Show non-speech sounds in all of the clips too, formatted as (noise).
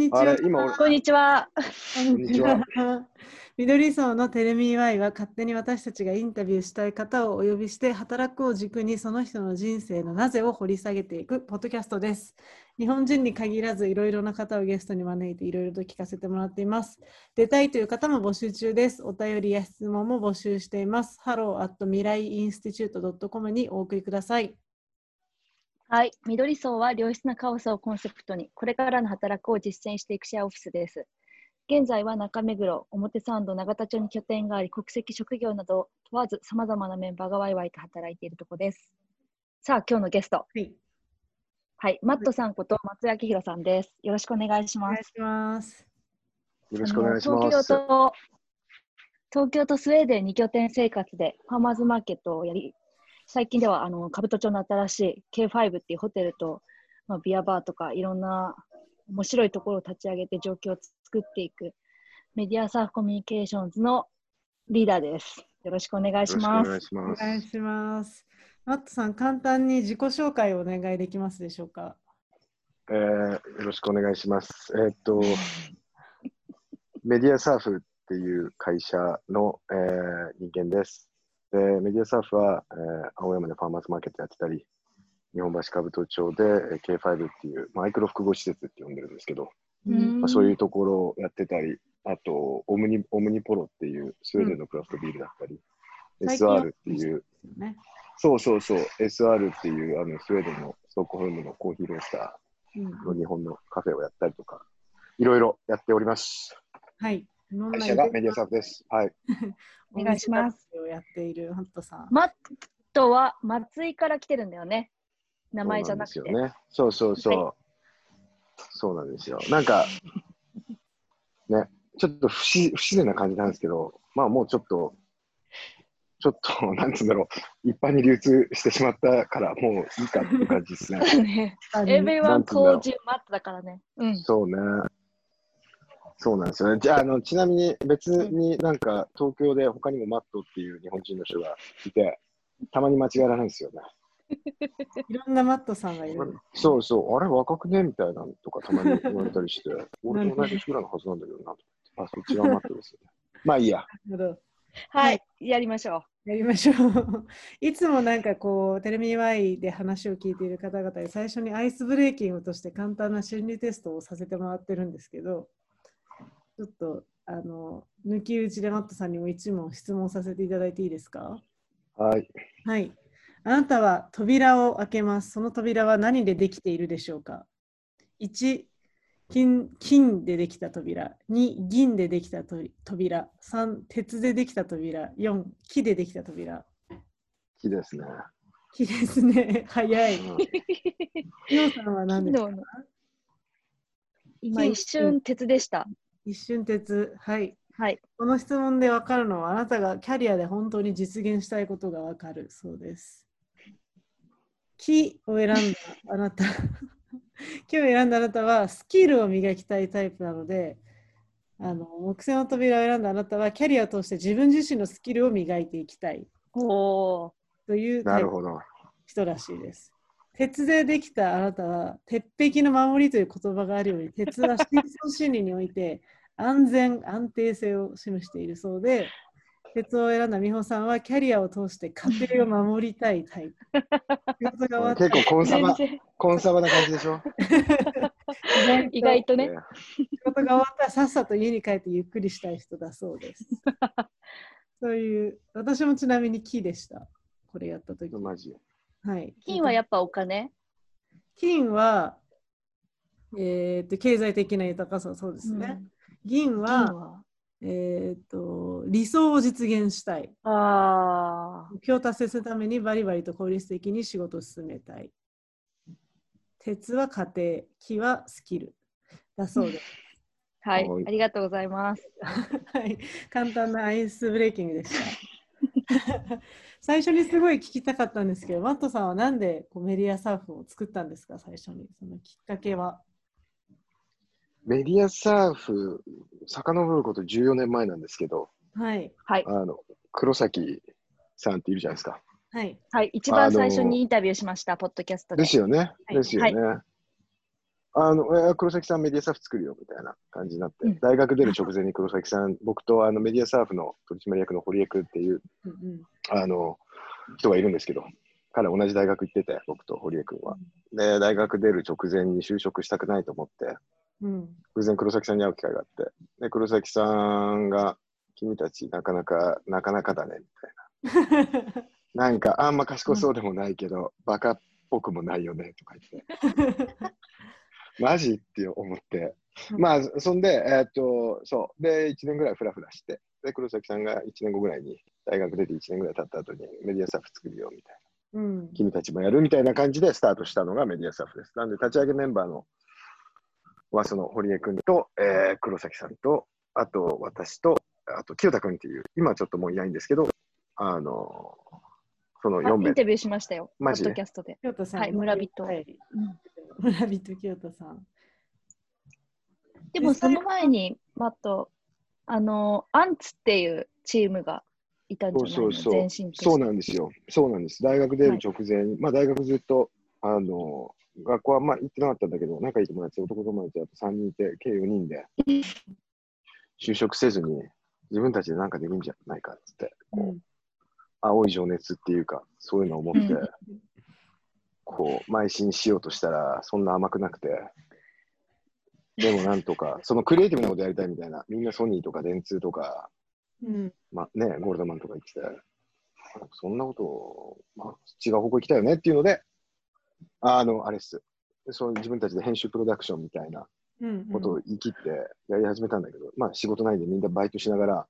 にちは。こんにちは。こんにちは。(laughs) 緑層のテレミー Y は勝手に私たちがインタビューしたい方をお呼びして働くを軸にその人の人生のなぜを掘り下げていくポッドキャストです。日本人に限らずいろいろな方をゲストに招いていろいろと聞かせてもらっています。出たいという方も募集中です。お便りや質問も募集しています。hello at 未来インスティチュート .com にお送りください。はい。緑層は良質なカオスをコンセプトに、これからの働くを実践していくシェアオフィスです。現在は中目黒、表参道、永田町に拠点があり、国籍、職業など問わず様々なメンバーがワイワイと働いているところです。さあ、今日のゲスト。はい。はい。マットさんこと松井明宏さんです。よろしくお願いします。お願いします。よろしくお願いしまあの東す。京と、東京とスウェーデン2拠点生活でファーマーズマーケットをやり、最近ではあの兜町の新しい K5 っていうホテルと、まあ、ビアバーとかいろんな面白いところを立ち上げて状況を作っていくメディアサーフコミュニケーションズのリーダーです。よろしくお願いします。お願いします。願いします。マットさん、簡単に自己紹介をお願いできますでしょうか？えーよろしくお願いします。えーっと、(laughs) メディアサーフっていう会社の、えー人間です。で、メディアサーフは、えー青山でファーマーズマーケットやってたり、日本橋兜町でえー K5 っていう、マイクロ複合施設って呼んでるんですけど、うんまあ、そういうところをやってたり、あとオムニ、オムニポロっていうスウェーデンのクラフトビールだったり、最近 SR っていう、ね。そうそうそう、SR っていうあのスウェーデンのストックホルムのコーヒーロースタうんーの日本のカフェをやったりとか、いろいろやっております。はい。メディアサーフです。はい。(laughs) お願いします。をやっているマットさん。マットは松井から来てるんだよね。名前じゃなくて。そうね。そうそうそう。はそうなんですよ。なんか、ね、ちょっと不自不自然な感じなんですけど、まあもうちょっと、ちょっと、なんつうんだろう、一般に流通してしまったから、もういいかっていう感じですね。(laughs) ねあエブリワンコージマットだからね。うん。そうね。そうなんですよね。じゃあ、あのちなみに別になんか東京で他にもマットっていう日本人の人がいて、たまに間違えられないんですよね。(laughs) いろんなマットさんがいる。そうそう、あれ若くねみたいなのとかたまに言われたりして、(laughs) 俺と同じ年ぐらいのはずなんだけどな。あ、そっちがマットですよね。(laughs) まあいいや。なるほど。はい、やりましょやりましょう。いつもなんかこう、テレビ Y で話を聞いている方々に最初にアイスブレーキングとして簡単な心理テストをさせてもらってるんですけど、ちょっとあの抜き打ちでマットさんにも一問質問させていただいていいですか？はい。はい。あなたは扉を開けます。その扉は何でできているでしょうか ?1、金金でできた扉。2、銀でできたと扉。3、鉄でできた扉。4、木でできた扉。木ですね。木ですね。(laughs) 早い。うんみおさんはう。何ですか？今一瞬鉄でした。一瞬鉄。はい。はい。この質問で分かるのは、あなたがキャリアで本当に実現したいことが分かるそうです。木を選んだあなた、(laughs) 木を選んだあなたはスキルを磨きたいタイプなので、あの木製の扉を選んだあなたはキャリアを通して自分自身のスキルを磨いていきたいおお。という。人らしいです。鉄でできたあなたは、鉄壁の守りという言葉があるように、鉄は深層心理において安全、安定性を示しているそうで、鉄を選んだ美穂さんはキャリアを通して家庭を守りたいタイプ。仕事が終わった結構コンサバ、コンサバな感じでしょ？(laughs) 意外とね。ね仕事が終わったらさっさと家に帰ってゆっくりしたい人だそうです。(laughs) そういう、私もちなみに木でした。これやったとき。マジ。はい。金はやっぱお金？金は、えー、と経済的な豊かさ、そうですね。銀うんは、金は？えー、と理想を実現したい。ああ。目標を達成するためにバリバリと効率的に仕事を進めたい。鉄は家庭、木はスキル。だそうです。(laughs) はいはい。ありがとうございます。(laughs) はい、簡単なアイスブレーキングでした。最初にすごい聞きたかったんですけど、マットさんはなんでこうメディアサーフを作ったんですか、最初に。そのきっかけは。メディアサーフ、遡ること14年前なんですけど、はい。はい。あの、黒崎さんっているじゃないですか。はい。はい。一番最初にインタビューしました、ポッドキャストで。ですよね。いですよね。あの、えー黒崎さんメディアサーフ作るよみたいな感じになって、うん大学出る直前に黒崎さん、僕とあのメディアサーフの取締役の堀江君っていううんうんあの人がいるんですけど、彼同じ大学行ってて、僕と堀江君は。で、大学出る直前に就職したくないと思って、うん偶然黒崎さんに会う機会があって、で、黒崎さんが、君たちなかなか、なかなかだね、みたいな。(laughs) なんか、あんま賢そうでもないけど、バカっぽくもないよね、とか言って。(laughs) マジって思って。うんまあ、そんで、えーっと、そう。で、1年ぐらいフラフラして、で、黒崎さんが1年後ぐらいに、大学出て1年ぐらい経った後に、メディアサーフ作るよ、みたいな。うん君たちもやるみたいな感じでスタートしたのがメディアサーフです。なんで、立ち上げメンバーのは、その堀江君と、えー黒崎さんと、あと私と、あと清田君っていう、今はちょっともういないんですけど、あの、そのあ4名インタビューしましたよ、ポマジ？ッドキャストで。はい村人はいうん村人清田さん。でもその前に、マット、あの、アンツっていうチームがいたんじゃないの？そうそうそう。そうなんですよ。そうなんです。大学出る直前。に、まあ大学ずっと、あの、学校はまあ行ってなかったんだけど、仲いい友達、男友達あと3人いて、計4人で、就職せずに、自分たちで何かできるんじゃないかっつって、こう、うん。青い情熱っていうか、そういうのを持って、うんこう、邁進しようとしたら、そんな甘くなくて、でもなんとか、そのクリエイティブなことやりたいみたいな、みんなソニーとか電通とか、うん。まあね、ゴールドマンとか言ってて、そんなことを、まあ、違う方向行きたいよねっていうので、あの、あれっす。そう自分たちで編集プロダクションみたいなうんことを言い切ってやり始めたんだけど、まあ仕事ないんでみんなバイトしながら、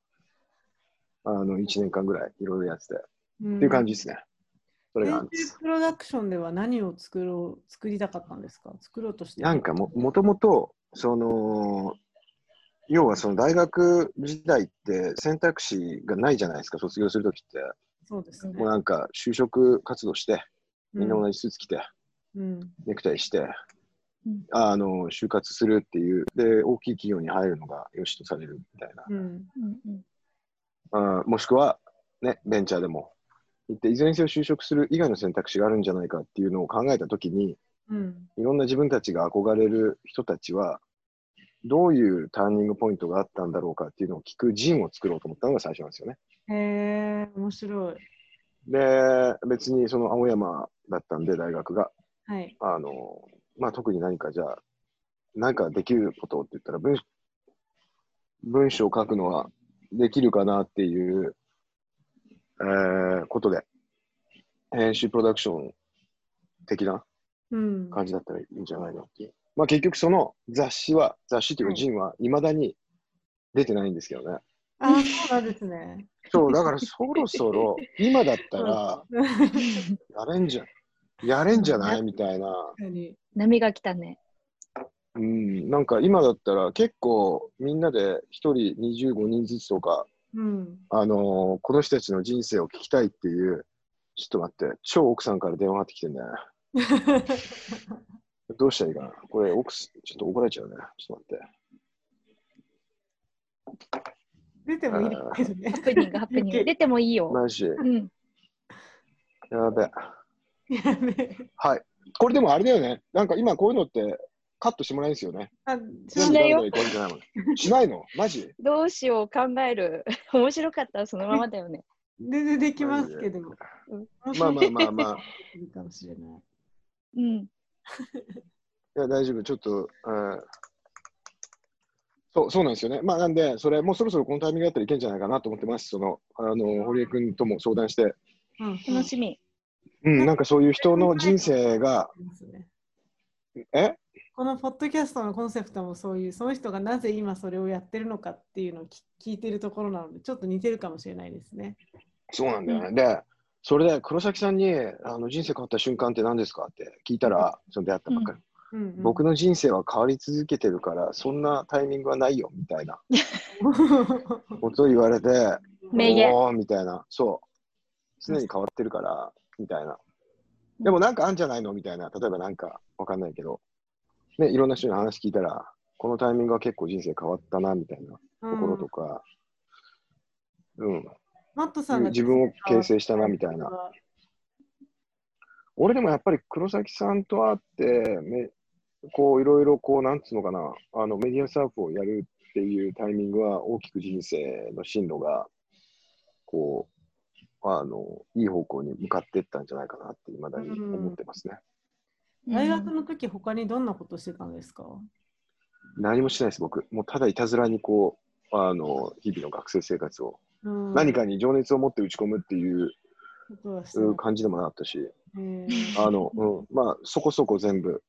あの、1年間ぐらいいろいろやってて、っっていう感じですね。それがあるんです。編集プロダクションでは何を作ろう作りたかったんですか？作ろうとして。なんかも、もともと、その、要はその大学時代って選択肢がないじゃないですか、卒業するときって。そうですね。もうなんか就職活動して、みんな同じスーツ着て、うん。ネクタイして、うんあの就活するっていう、で、大きい企業に入るのが良しとされるみたいな。うん。うんうんあもしくは、ね、ベンチャーでも行って、いずれにせよ就職する以外の選択肢があるんじゃないかっていうのを考えたときに、うん。いろんな自分たちが憧れる人たちは、どういうターニングポイントがあったんだろうかっていうのを聞くジンを作ろうと思ったのが最初なんですよね。へえ、面白い。で、別にその青山だったんで、大学が。はい。あの、まあ、特に何かじゃあ、何かできることって言ったら文、文章を書くのはできるかなっていう、えーことで、編集プロダクション的なうん。感じだったらいいんじゃないのっていう。まあ、結局その雑誌は、雑誌っていうか、はいジンは未だに出てないんですけどね。ああ、そうなんですね。そう、だからそろそろ、今だったら、やれんじゃん、やれんじゃない？みたいな。波が来たね。うん、なんか今だったら結構みんなで1人25人ずつとか、うん。あのーこの人たちの人生を聞きたいっていう、ちょっと待って、超奥さんから電話がってきてんだよ。(laughs) どうしたらいいかなこれ奥す、ちょっと怒られちゃうね。ちょっと待って。出てもいいね。ハプニング、ハプニング。(laughs) 出てもいいよ。マジ、うん。やべ。やべえはい。これでもあれだよね。なんか今こういうのってカットしてもらえるんですよね。あしないよしないの？マジ？どうしよう、考える。面白かったらそのままだよね。(laughs) 全然できますけど。まあまあまあまあ。いいかもしれない。うん。(laughs) いや、大丈夫。ちょっと、うんそう、そうなんですよね。まあ、なんで、それ、もうそろそろこのタイミングだったらいけんじゃないかなと思ってます。その、あの、堀江君とも相談して、うん楽しみ。うん、なんかそういう人の人生が、え？このポッドキャストのコンセプトもそういう、その人がなぜ今それをやってるのかっていうのを聞聞いてるところなので、ちょっと似てるかもしれないですね。そうなんだよね。で、それで黒崎さんにあの人生変わった瞬間って何ですかって聞いたら、その出会ったばっかり、うんうん、僕の人生は変わり続けてるから、そんなタイミングはないよみたいな。(laughs) ことを言われて、名言。おーみたいな、そう、常に変わってるから、みたいな。でもなんかあんじゃないの？みたいな、例えばなんかわかんないけど、ね、いろんな人に話聞いたら、このタイミングは結構人生変わったな、みたいなところとか、うん、マットさんが自分を形成したな、みたいな。俺でもやっぱり黒崎さんと会って、めこういろいろこう、なんつうのかな、あのメディアサーフをやるっていうタイミングは大きく人生の進路が、こう、あの、いい方向に向かっていったんじゃないかなって、いまだに思ってますね。大学の時他にどんなことしてたんですか？何もしてないです、僕。もうただいたずらにこう、あの、日々の学生生活を、うん何かに情熱を持って打ち込むっていう感じでもなかったし、あの、うん、まあ、そこそこ全部、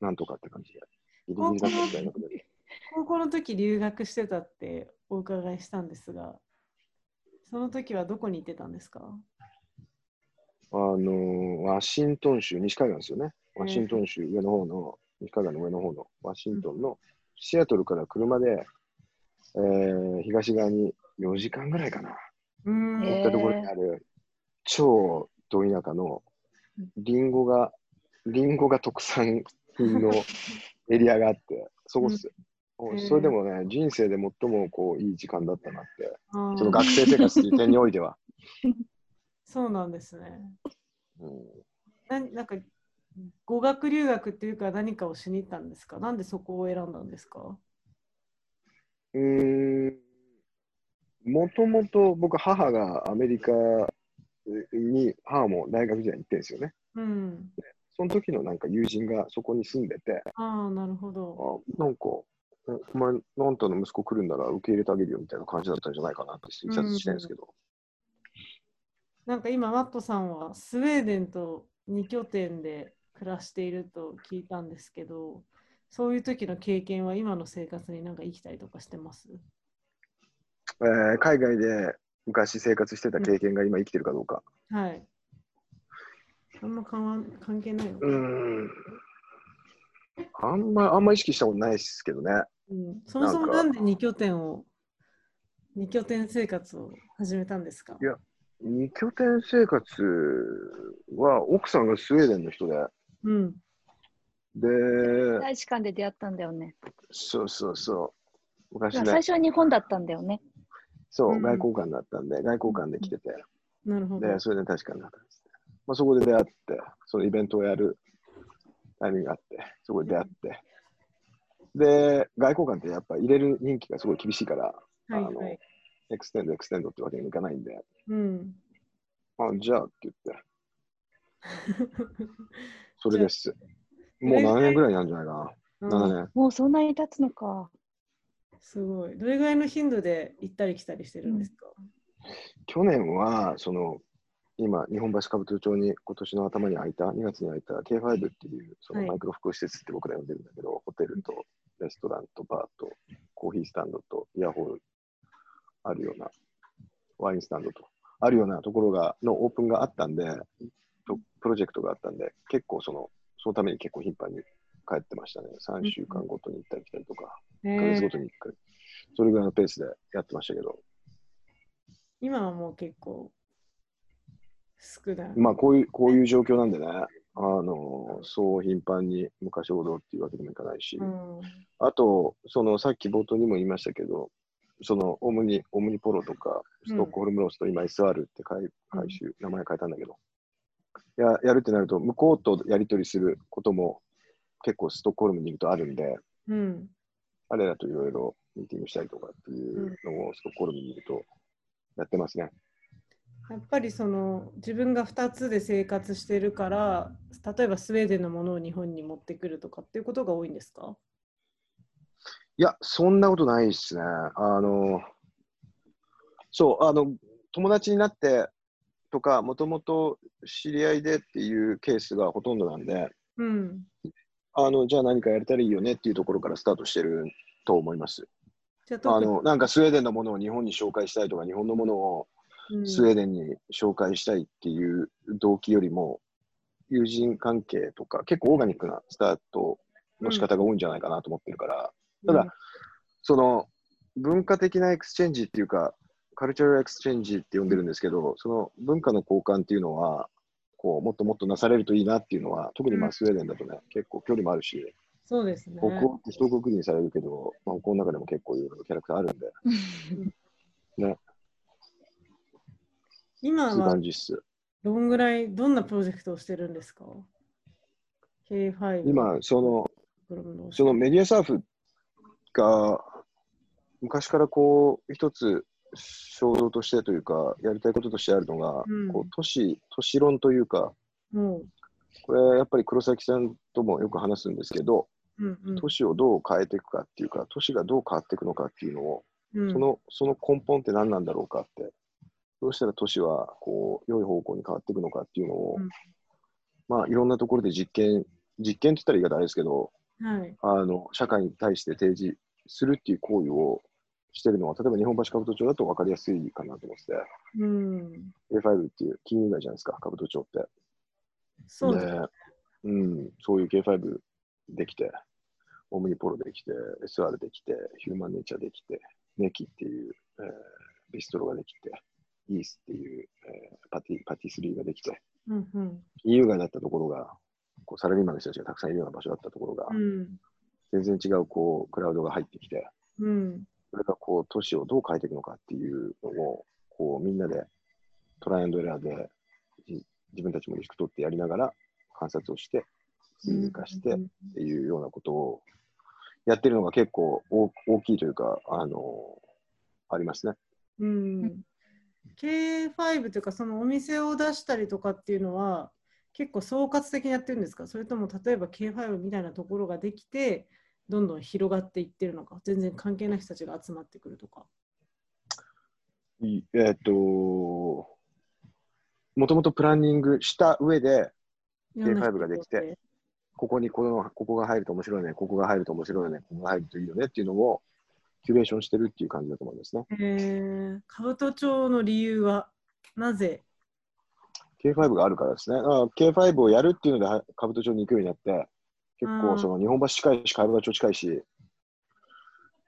なんとかって感じで。ギリギリだった大学で。高校の時留学してたってお伺いしたんですが、その時はどこに行ってたんですか？あの、ワシントン州、西海岸ですよね。ワシントン州上の方の、西海岸の上の方のワシントンのシアトルから車で、えー東側に4時間ぐらいかな。行ったところにある超ど田舎のリンゴが、リンゴが特産品の (laughs) エリアがあって、そこっすよ。うん。それでもね、人生で最もこういい時間だったなって、その学生生活点においては。(laughs) そうなんですね。うん。ななんか語学留学っていうか何かをしに行ったんですか？なんでそこを選んだんですか？うーん。もともと僕、母がアメリカに、母も大学時代に行ってるんですよね。うん。その時のなんか友人がそこに住んでて、ああ、なるほど。あなんか、えお前、あんたの息子来るんなら受け入れてあげるよみたいな感じだったんじゃないかなって推察してるんですけど、なんか今、マットさんはスウェーデンと2拠点で暮らしていると聞いたんですけど、そういう時の経験は今の生活になんか生きたりとかしてます？えー海外で昔生活してた経験が今生きてるかどうか。はい。あんま関わ関係ないうーん。あんま、あんま意識したことないですけどね。うん、そもそもなんで2拠点を、2拠点生活を始めたんですか？いや二拠点生活は奥さんがスウェーデンの人で、うん。で、大使館で出会ったんだよね。そうそうそう。昔ね最、初は日本だったんだよね。そう、うん外交官だったんで、外交官で来てて、なるほど。で、それで確かになったんですね。まあ、そこで出会って、そのイベントをやるタイミングがあって、そこで出会って、で、外交官ってやっぱ入れる任期がすごい厳しいから、はいあのはい。 extend、extend ってわけにもいかないんで、うん。あ、じゃあって言って、(laughs) それです。もう何年ぐらいになるんじゃないかな。うん7年。もうそんなに経つのか。すごい。どれぐらいの頻度で行ったり来たりしてるんですか、去年は、その、今、日本橋兜町に今年の頭に開いた、2月に開いた K5 っていう、そのはいマイクロ複合施設って僕ら呼んでるんだけど、ホテルとレストランとバーとコーヒースタンドとイヤホールあるような、ワインスタンドとあるようなところが、のオープンがあったんで、とプロジェクトがあったんで、結構その、そのために結構頻繁に帰ってましたね。3週間ごとに行ったり来たりとか、1ヶ月ごとに1回。それぐらいのペースでやってましたけど、今はもう結構少ない。まあこういう、こういう状況なんでね、あの、そう頻繁に昔ほどっていうわけにもいかないし、うん。あと、そのさっき冒頭にも言いましたけど、そのオムニ、オムニポロとか、ストックホルムロースと今 SR って回回収、名前変えたんだけど、ややるってなると、向こうとやり取りすることも結構ストックホルムにいるとあるんで、うん。彼らといろいろミーティングしたりとかっていうのをストックホルムにいるとやってますね。やっぱりその自分が2つで生活してるから、例えばスウェーデンのものを日本に持ってくるとかっていうことが多いんですか？いや、そんなことないですね。あの、そう、あの、友達になってとか、もともと知り合いでっていうケースがほとんどなんで、うん。あの、じゃあ何かやれたらいいよねっていうところからスタートしてると思います。あの、なんかスウェーデンのものを日本に紹介したいとか、日本のものをうんスウェーデンに紹介したいっていう動機よりも、友人関係とか、結構オーガニックなスタートの仕方が多いんじゃないかなと思ってるから、ただ、その文化的な exchange っていうか、 cultural exchange って呼んでるんですけど、その文化の交換っていうのは、こうもっともっとなされるといいなっていうのは、特にまうんあスウェーデンだとね、結構距離もあるし、そうですね。北欧って一括りにされるけど、まあ、北欧の中でも結構いろいろキャラクターあるんで、ね、今は。どんぐらい、どんなプロジェクトをしてるんですか ?K5。今、そのそのメディアサーフが昔からこう一つ衝動としてというかやりたいこととしてあるのが、うん。こう都市都市論というかもう、これやっぱり黒崎さんともよく話すんですけどうんうん。都市をどう変えていくかっていうか都市がどう変わっていくのかっていうのをうん。そのその根本って何なんだろうかってどうしたら都市はこう良い方向に変わっていくのかっていうのを、うん。まあいろんなところで実験実験って言ったら言い方あれですけどはい。あの社会に対して提示するっていう行為をしてるのは、例えば日本橋兜町だと分かりやすいかなと思ってて、うん。K5 っていう金融街じゃないですか、兜町って。そうです。でうん、そういう K5 できて、オムニポロできて、SR できて、ヒューマンネイチャーできて、ネキっていう、えービストロができて、イースっていう、えーパティパティスリーができて、うんうん。金融街だったところが、こうサラリーマンの人たちがたくさんいるような場所だったところが、うん。全然違うこうクラウドが入ってきて、うん。それがこう都市をどう変えていくのかっていうのをこうみんなでトライアンドエラーでじ自分たちもリスク取ってやりながら観察をして数字化してっていうようなことをやってるのが結構大大きいというか、あのありますね。うん。K5 というか、そのお店を出したりとかっていうのは、結構総括的にやってるんですか？それとも例えば K5 みたいなところができて、どんどん広がっていってるのか、全然関係ない人たちが集まってくるとか。いえーっと、もともとプランニングした上で、K5 ができて。ここにこのここが入ると面白いね、ここが入ると面白いね、ここが入るといいよねっていうのをキュレーションしてるっていう感じだと思いますね。えー、兜町の理由はなぜ？K5 があるからですね。あ K5 をやるっていうので、は兜町に行くようになって、結うん。構その日本橋近いし、貝原町近いし、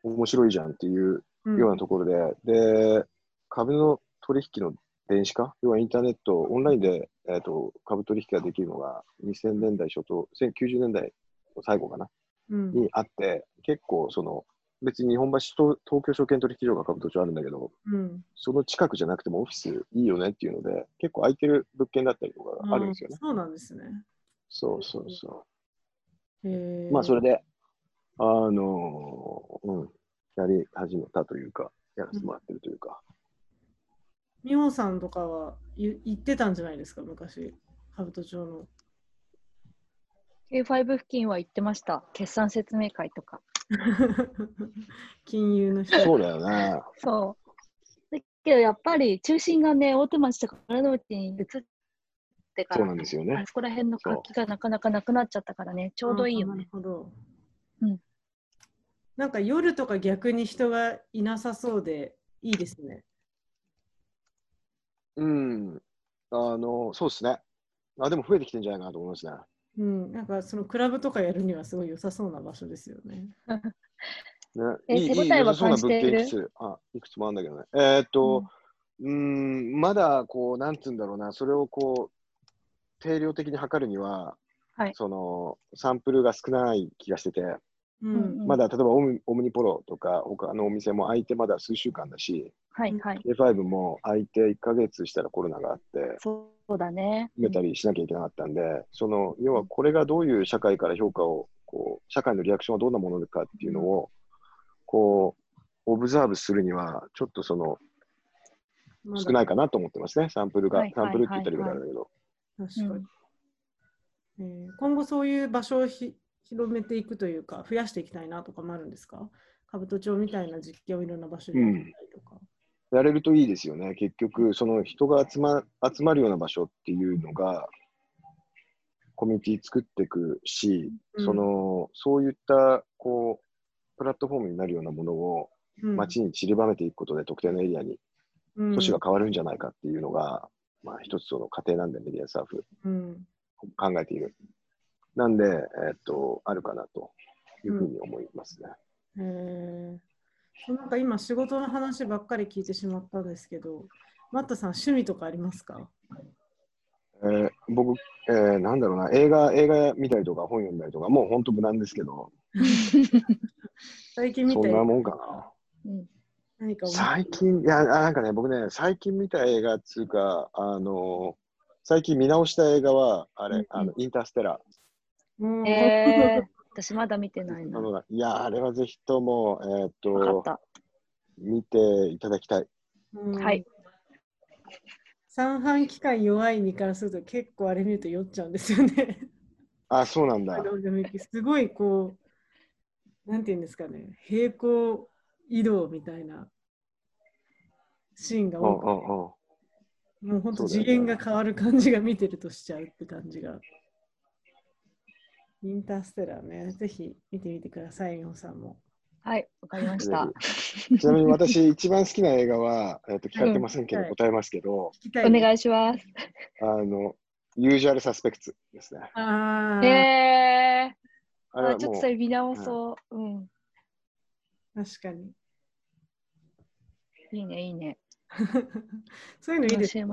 面白いじゃんっていううん。ようなところで、で、株の取引の電子化、要はインターネット、オンラインで、えー、と株取引ができるのが2000年代初頭、1990年代の最後かな、うん。にあって、結構その、別に日本橋と東京証券取引所が兜町あるんだけど、うん。その近くじゃなくてもオフィスいいよねっていうので、結構空いてる物件だったりとかがあるんですよね。そうなんですね。そうそうそう。えー、まあ、それで、あのーうん、やり始めたというか、やらせてもらってるというか。美穂さんとかは言言ってたんじゃないですか、昔、兜町の。K5 付近は行ってました。決算説明会とか。(laughs) 金融の人。そうだよね。そう。だけどやっぱり中心がね、大手町とか丸の内に移ってから、そうなんですよねあそこら辺の活気がなかなかなくなっちゃったからね、ちょうどいいよあーなるね。ほど。うんなんか夜とか逆に人がいなさそうでいいですね。うん。あの、そうですね。あ、でも増えてきてんじゃないかなと思いますね。うん、なんかそのクラブとかやるにはすごい良さそうな場所ですよね。ねえいい手応えは良さそうな感じている？物件いくつあいくつもあるんだけどね。えーっと、うん、まだこう、なんつうんだろうな、それをこう、定量的に測るには、はいそのサンプルが少ない気がしてて、ううんん。まだ例えばオムオムニポロとか他のお店も開いてまだ数週間だし、はいはい。K5 も開いて1ヶ月したらコロナがあって、そうだね。埋めたりしなきゃいけなかったんで、その要はこれがどういう社会から評価をこう、社会のリアクションはどんなものかっていうのを、こう、オブザーブするには、ちょっとその少ないかなと思ってますね、サンプルが。はいサンプルって言ったらいいかあれだけど。確かに、うん。えー今後そういう場所をひ広めていくというか、増やしていきたいなとかもあるんですか？兜町みたいな実験をいろんな場所でやったりとか。やれるといいですよね。結局、その人が集ま集まるような場所っていうのが、コミュニティ作っていくし、うん。そのそういったこうプラットフォームになるようなものをうん。街に散りばめていくことで特定のエリアにうん。都市が変わるんじゃないかっていうのが、まあ一つその過程なんでメディアサーフうん。考えている。なんで、えっと、あるかなというふうに思いますね。えーそうなんか今仕事の話ばっかり聞いてしまったんですけど、マットさん趣味とかありますか？えー僕、えーなんだろうな、映画、映画見たりとか本読んだりとか、もう本当無難ですけど、(laughs) 最近見たそんなもんかな。うん最近、いや、あなんかね、僕ね、最近見た映画っつうか、あの最近見直した映画は、あれ、うんうんあの、インターステラー。うんえ私まだ見てないな。(laughs) わいや、あれはぜひとも、えーっと。見ていただきたい。うんはい。三半規管弱い身からすると結構あれ見ると酔っちゃうんですよね。あ、そうなんだすごいこう、なんていうんですかね、平行移動みたいなシーンがうん多くて、うんうん。もう本当次元が変わる感じが見てるとしちゃうって感じが。インターステラーね、ぜひ見てみてください、ヨンさんも。はい、わかりました。ちなみに私、一番好きな映画は、えっと聞かれてませんけど、うんはい答えますけど、お願いします。あの、ユージュアルサスペクツですね。あへあ、えーあちょっとそれ見直そう。うん。確かに。いいね、いいね。(laughs) そういうのいいですね。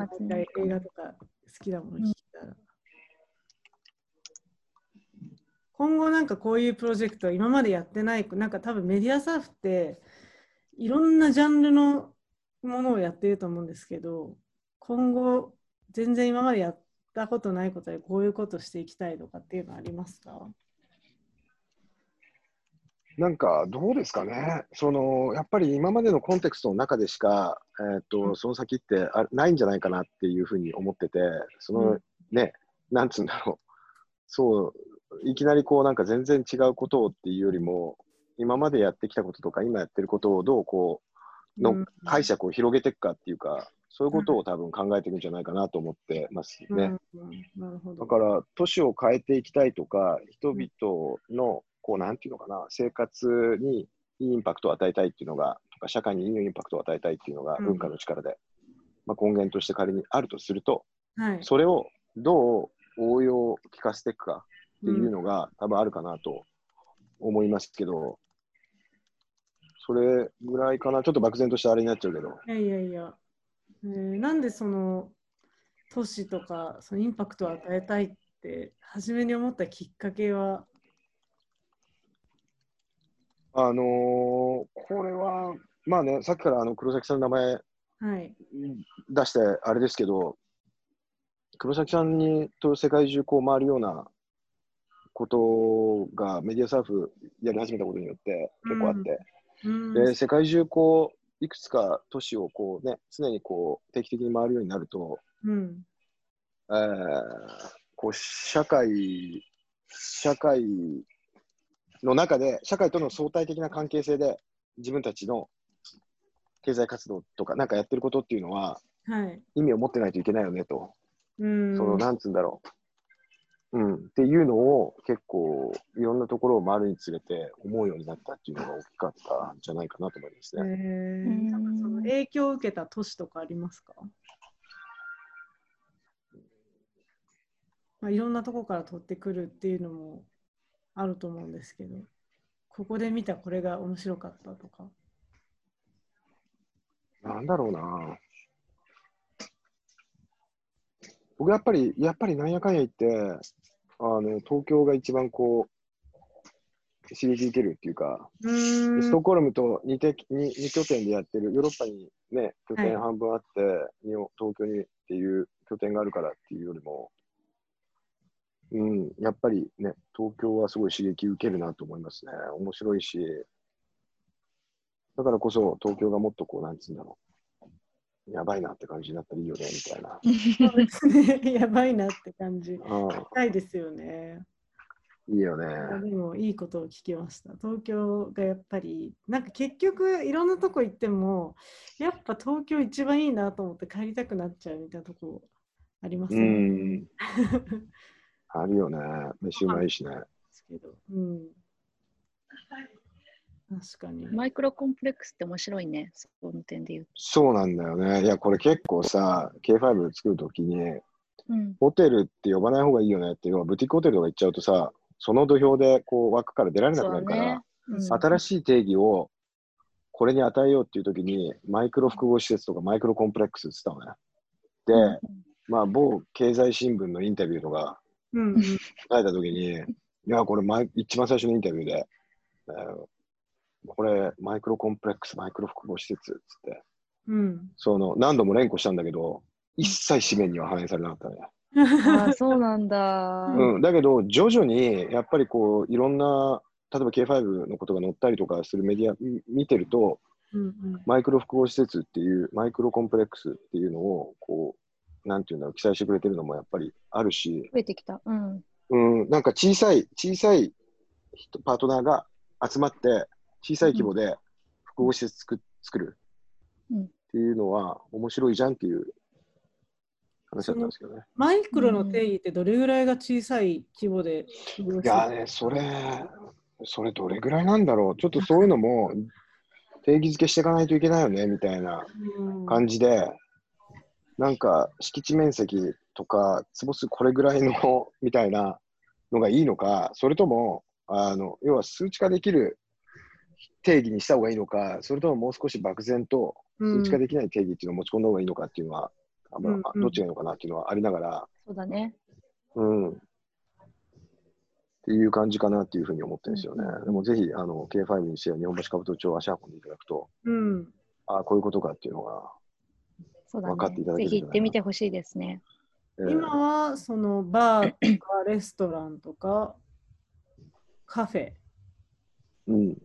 映画とか好きなもの聞いたら。今後なんかこういうプロジェクト今までやってない、なんか多分メディアサーフっていろんなジャンルのものをやってると思うんですけど、今後全然今までやったことないことでこういうことしていきたいとかっていうのはありますか？なんか、どうですかね。その、やっぱり今までのコンテクストの中でしか、えっ、うと、んその先ってあないんじゃないかなっていうふうに思ってて、その、うんね、なんつうんだろう。そう、いきなりこう、なんか全然違うことをっていうよりも、今までやってきたこととか、今やってることをどうこう、のうん解釈を広げていくかっていうか、そういうことを多分考えていくんじゃないかなと思ってますね。うんうんなるほど。だから、都市を変えていきたいとか、人々の、こう、なんていうのかな、生活にいいインパクトを与えたいっていうのが、とか、社会にいいインパクトを与えたいっていうのが、うん。文化の力で、まあ、根源として仮にあるとすると、はい。それをどう応用聞かせていくかっていうのが、多分あるかなと思いますけど、それぐらいかな、ちょっと漠然としたあれになっちゃうけど、いやいやいや、えーなんでその都市とかそのインパクトを与えたいって初めに思ったきっかけは、あのーこれは、まあね、さっきからあの黒崎さんの名前はい。出してあれですけど、黒崎さんにと世界中こう回るようなことがメディアサーフやり始めたことによって結構あって、うん。で世界中こういくつか都市をこうね常にこう定期的に回るようになると、うん。えーこう社会社会の中で社会との相対的な関係性で自分たちの経済活動とかなんかやってることっていうのははい。意味を持ってないといけないよねと。うんその、なんつうんだろう。うん、っていうのを結構いろんなところを回るにつれて思うようになったっていうのが大きかったんじゃないかなと思いますえね。ーなんかその影響を受けた都市とかありますか？まあ、いろんなとこから取ってくるっていうのもあると思うんですけど、ここで見たこれが面白かったとか。なんだろうな。僕やっぱり、やっぱりなんやかんや言って、あの、東京が一番こう、刺激受けるっていうか、ストックホルムと2て二二拠点でやってる、ヨーロッパにね、拠点はい半分あって、に東京にっていう拠点があるからっていうよりも、うん、やっぱりね、東京はすごい刺激受けるなと思いますね。面白いし、だからこそ東京がもっとこう、なんつうんだろう、やばいなって感じになったらいいよね、みたいな。(laughs) そうですね。(laughs) やばいなって感じ。うん、ないですよね。いいよね。でもいいことを聞きました。東京がやっぱり、なんか結局いろんなとこ行っても、やっぱ東京一番いいなと思って帰りたくなっちゃうみたいなとこありますね。(laughs) ん、あるよね。飯うまいしね。ですけど。うん。確かに。マイクロコンプレックスって面白いね、その点で言うと。そうなんだよね。いや、これ結構さ、K5 作るときに、うん。ホテルって呼ばない方がいいよねっていうのは、ブティックホテルとか行っちゃうとさ、その土俵でこう枠から出られなくなるから、うん新しい定義をこれに与えようっていうときに、マイクロ複合施設とかマイクロコンプレックスって言ってたのね。で、まあ、某経済新聞のインタビューとかうんうん。書いたときに、いや、これマイ、一番最初のインタビューで、えーこれ、マイクロコンプレックス、マイクロ複合施設っつって、うん。その何度も連呼したんだけど、一切紙面には反映されなかったね。ああ、そうなんだ。うん、だけど、徐々にやっぱりこういろんな、例えば K5 のことが載ったりとかするメディアみ見てると、うんうんマイクロ複合施設っていう、マイクロコンプレックスっていうのを、こう、なんていうんだろう、記載してくれてるのもやっぱりあるし、増えてきた。うん。うん、なんか小さい、小さい人パートナーが集まって、小さい規模で複合施設作作るうんっていうのは面白いじゃんっていう話だったんですけどね。マイクロの定義ってどれぐらいが小さい規模でいやね、それ、それどれぐらいなんだろう。ちょっとそういうのも定義づけしていかないといけないよね、みたいなうん感じで、なんか敷地面積とか、坪数これぐらいのみたいなのがいいのか、それとも、あの要は数値化できる定義にした方がいいのか、それとももう少し漠然と数値化できない定義っていうのを持ち込んだ方がいいのかっていうのは、あまあうんうんどっちがいいのかなっていうのはありながら、そうだね。うん。っていう感じかなっていうふうに思ってるんですよね。うんうんでもぜひ、あの、K5 にして日本橋兜町を足運んでいただくと、うんああ、こういうことかっていうのが、そうだ分かっていただね。けるぜひ行ってみてほしいですね。えー今はそのバーとかレストランとかカフェうん、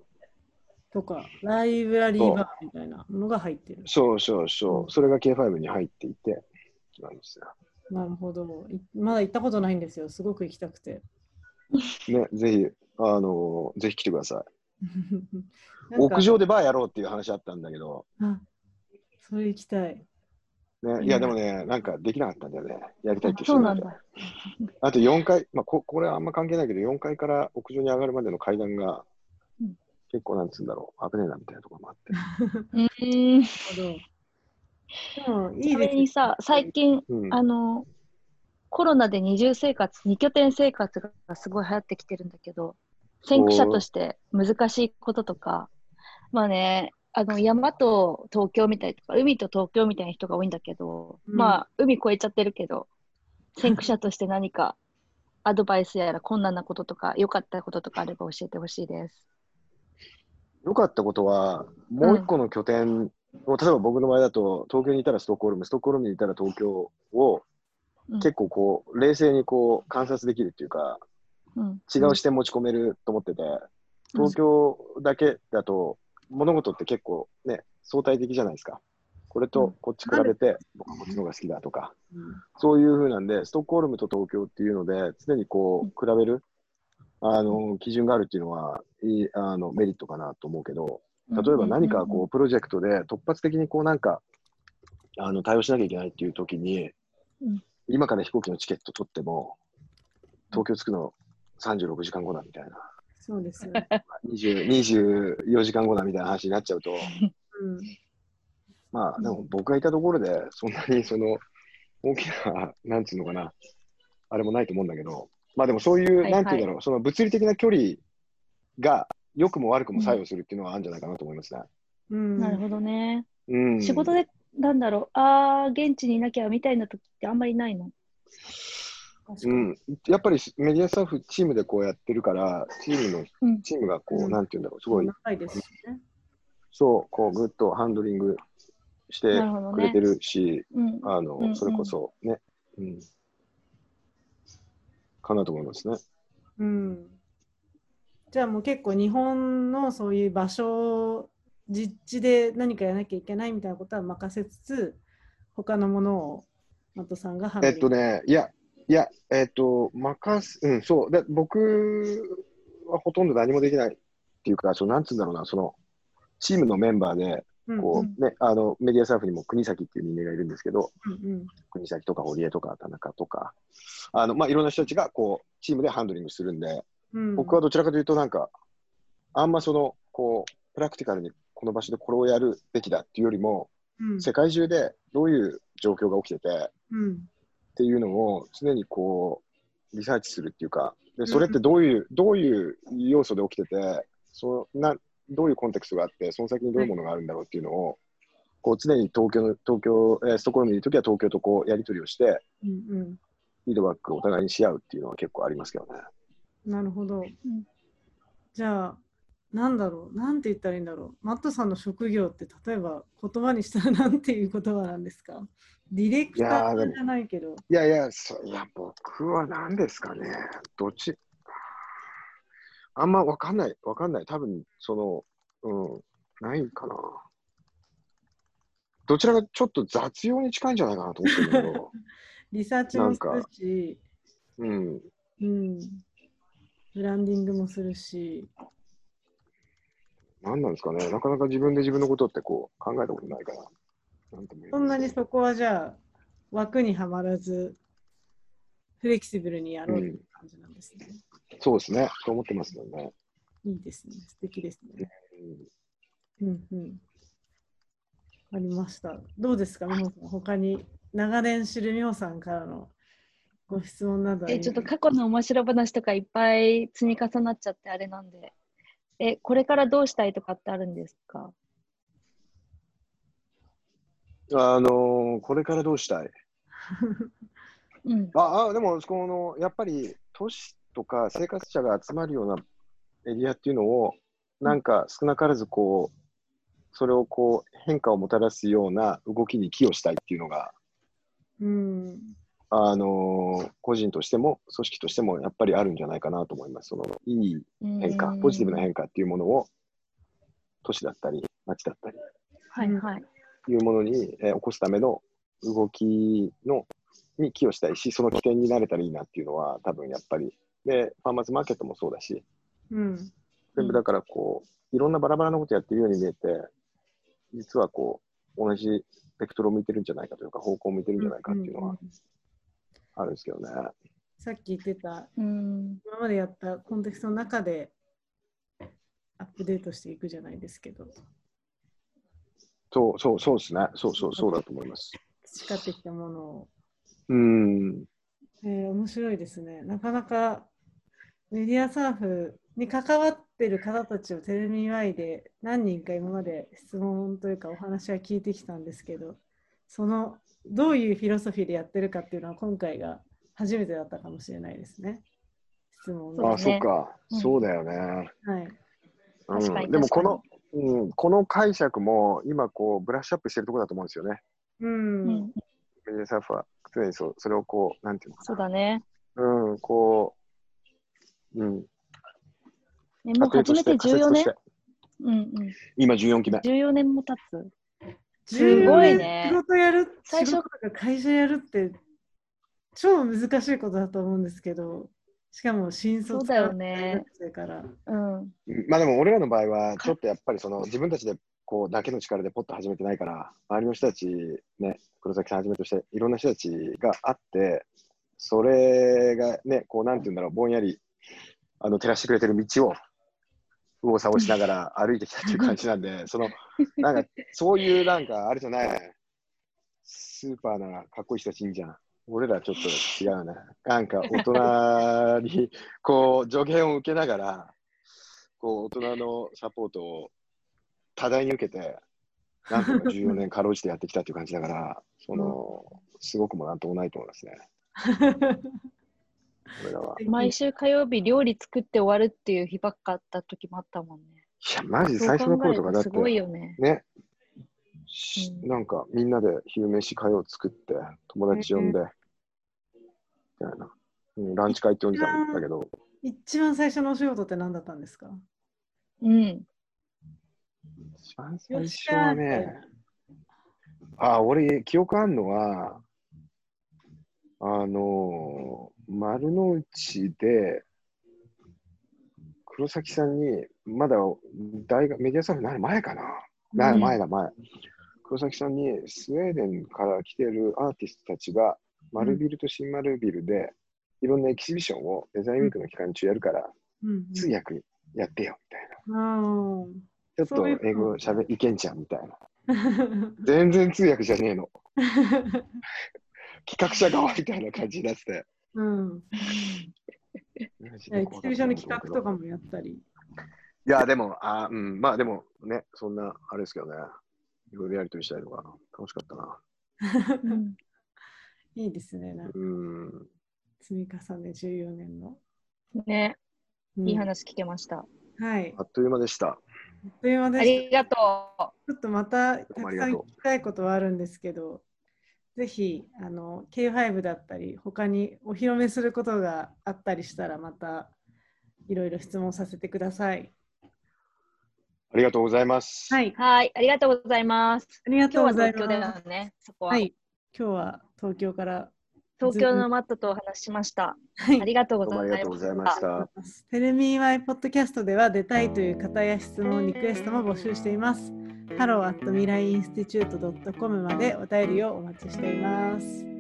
とかライブラリーバーみたいなものが入ってる。そうそうそうう、んそれが K5 に入っていて、なんですよ。なるほど。いまだ行ったことないんですよ。すごく行きたくて。ね、ぜひ、あのぜひ来てください。(laughs) なんか屋上でバーやろうっていう話あったんだけど、あそれ行きたい。ね、いや、でもね、なんかできなかったんだよね。やりたいってそうないんだ。あと4階、まあこ、これはあんま関係ないけど、4階から屋上に上がるまでの階段がうん、結構なんつうんだろう、危ねえなみたいなところもあって。(laughs) うーん。でもいちないですみにさ、最近、うん、あの、コロナで二重生活、二拠点生活がすごい流行ってきてるんだけど、先駆者として難しいこととか、まあね、あの山と東京みたいとか、海と東京みたいな人が多いんだけど、うん。まあ、海越えちゃってるけど、先駆者として何か (laughs) アドバイスやら困難なこととか、良かったこととかあれば教えてほしいです。良かったことは、もう一個の拠点を、例えば僕の場合だと、東京にいたらストックホルム、ストックホルムにいたら東京を、うん。結構こう、冷静にこう、観察できるっていうか、うん、違う視点持ち込めると思ってて、東京だけだと、物事って結構ね、相対的じゃないですか。これうん。とこっち比べて、僕はこっちの方が好きだとか、うん。そういう風なんで、ストックホルムと東京っていうので、常にこう、比べる、あの、基準があるっていうのは、いい、あの、メリットかなと思うけど、例えば何かこう、プロジェクトで突発的にこう、なんか、あの、対応しなきゃいけないっていう時にうん、今から飛行機のチケット取っても、東京着くの36時間後だみたいな、そうですよ。(laughs) 20 24時間後だみたいな話になっちゃうと、うんまあ、でも僕がいたところで、そんなにその、大きな、なんつうのかな、あれもないと思うんだけど、まあでもそういう、はいなんていうんだろう、その物理的な距離が、良くも悪くも作用するっていうのはあるんじゃないかなと思いますね。うんなるほどね。うん。仕事で、なんだろう、ああ、現地にいなきゃみたいな時ってあんまりないの？うん。やっぱりメディアスタッフ、チームでこうやってるから、チームの、うんチームがこう、うんなんていうんだろう、すごい、長いですしね。そう、こう、ぐっとハンドリングしてくれてるし、うん。あの、うんうんそれこそね、うん。かなと思いますね。うん。じゃあもう結構日本のそういう場所実地で何かやらなきゃいけないみたいなことは任せつつ他のものをマトさんが判えっとね、いや、いや、えっと、任す、うん、そう。で僕はほとんど何もできないっていうか、そのなんつうんだろうな、その、チームのメンバーで、うんこう、ね、あの、メディアスタッフにも国崎っていう人間がいるんですけど、うんうん。国崎とか堀江とか田中とか、あの、まあ、いろんな人たちが、こう、チームでハンドリングするんで、うん。僕はどちらかというと、なんか、あんまその、こう、プラクティカルにこの場所でこれをやるべきだっていうよりも、うん。世界中でどういう状況が起きてて、うんっていうのを常にこうリサーチするっていうか、でそれってどういう、どういう要素で起きててそな、どういうコンテクストがあって、その先にどういうものがあるんだろうっていうのを、こう常に東京の東京、えーストックホルムにいるときは東京とこうやり取りをして、うんうんフィードバックをお互いにし合うっていうのは結構ありますけどね。なるほど。じゃあなんだろう、なんて言ったらいいんだろう。マットさんの職業って、例えば言葉にしたらなんていう言葉なんですか？ディレクターじゃないけど。いやいや、そいや僕は何ですかね。どっち？あんまわかんない。わかんない。多分、その、うん、ないかな。どちらかちょっと雑用に近いんじゃないかなと思ってるけど。(laughs) リサーチもするし、うん。うん。ブランディングもするし。何なんですかね。なかなか自分で自分のことってこう考えたことないから。なんとも言えそんなにそこはじゃあ枠にはまらず、フレキシブルにやろうという感じなんですね。そうですね。そう思ってますよね。いいですね。素敵ですね。うんうんうん。ありました。どうですか、美穂さん。他に長年知る美穂さんからのご質問などえ、ちょっと過去の面白話とかいっぱい積み重なっちゃってあれなんで。え、これからどうしたいとかってあるんですか？あのーこれからどうしたい？(laughs) うん。ああ、でも、この、やっぱり、都市とか生活者が集まるようなエリアっていうのを、なんか少なからずこう、それをこう、変化をもたらすような動きに寄与したいっていうのが、うん。あのー個人としても、組織としても、やっぱりあるんじゃないかなと思います。その、いい変化、ポジティブな変化っていうものを、都市だったり、町だったり、はいはい。いうものに、えー起こすための動きのに寄与したいし、その起点になれたらいいなっていうのは、多分やっぱり、で、ファーマーズマーケットもそうだし、うん。全部だからこう、いろんなバラバラなことやってるように見えて、実はこう、同じベクトルを向いてるんじゃないかというか、方向を向いてるんじゃないかっていうのはうんうんあるんですけどね。さっき言ってた、うん。今までやったコンテクストの中でアップデートしていくじゃないですけど、そうそうそうですね。そうそうそうだと思います。培ってきたものをうーん。えー面白いですね。なかなかメディアサーフに関わってる方たちをテレビ Y で何人か今まで質問というかお話は聞いてきたんですけど、そのどういうフィロソフィーでやってるかっていうのは今回が初めてだったかもしれないですね。質問ねあ、そっか、うんそうだよね。はい。うん、でもこの確、うん、この解釈も今こうブラッシュアップしてるところだと思うんですよね。うん。うん。メディアサーフは常にそうそれをこう、なんていうのかそうだね。な。うん、こう、うん。えもう初めて14年？うんうん。今14期目。14年も経つ。すごいね仕事やる、最初仕事とか会社やるって超難しいことだと思うんですけど、しかも新卒そうだよねから。うん。まあでも俺らの場合は、ちょっとやっぱりその自分たちでこうだけの力でポッと始めてないから、周りの人たち、ね、黒崎さんはじめとして、いろんな人たちがあって、それがね、こうなんていうんだろう、ぼんやりあの照らしてくれてる道を右往左往しながら歩いてきたっていう感じなんで、(laughs) そのなんかそういうなんかあれじゃない、スーパーなかっこいい人たちいいんじゃん。俺らちょっと違うね。なんか大人にこう助言を受けながら、こう大人のサポートを多大に受けて、なんとか14年かろうじてやってきたっていう感じだから、その、すごくもなんともないと思いますね。(laughs) 俺らは。い毎週火曜日料理作って終わるっていう日ばっかあった時もあったもんね。や、マジ最初の頃とかだって、すごいよね。ね、しうんなんかみんなで昼飯会を作って、友達呼んで、みたいな。うん、ランチ会って呼んでたんだけど、一番最初のお仕事って何だったんですか？うん。一番最初はね、あ、俺、記憶あんのは、あの、丸の内で、黒崎さんに、まだ大学、メディアサーフになる前かな？なうん前だ、前。黒崎さんに、スウェーデンから来てるアーティストたちが、丸ビルと新丸ビルで、いろんなエキシビションをデザインウィークの期間中やるから、うんうん通訳やってよ、みたいな。あちょっと英語しゃべいけんじゃん、みたいな。ー全然通訳じゃねえの。(laughs) 企画者側みたいな感じになってて。うん。エキシビションの企画とかも。もやったり。いや、でも、あうん、まあでもね、そんな、あれですけどね。いろいろやりとりしたりとか、楽しかったな。う (laughs) んいいですね。なんかうん。積み重ね14年の。ね、うんいい話聞けました。はい。あっという間でした。あっという間であした。りがとちょっとまたたくさん聞きたいことはあるんですけど、ぜひあの K5 だったり、他にお披露目することがあったりしたら、またいろいろ質問させてください。ありがとうございます。はい、う。はい、ありがとうございます。ありがとう今日はございます。東京だよね、そこは。はい、今日は東京から。東京のマットとお話ししました。はいありがとうございありがとうございまし。た。テレミーワイポッドキャストでは出たいという方や質問、リクエストも募集しています。ハローアットミライインスティチュート .com までお便りをお待ちしています。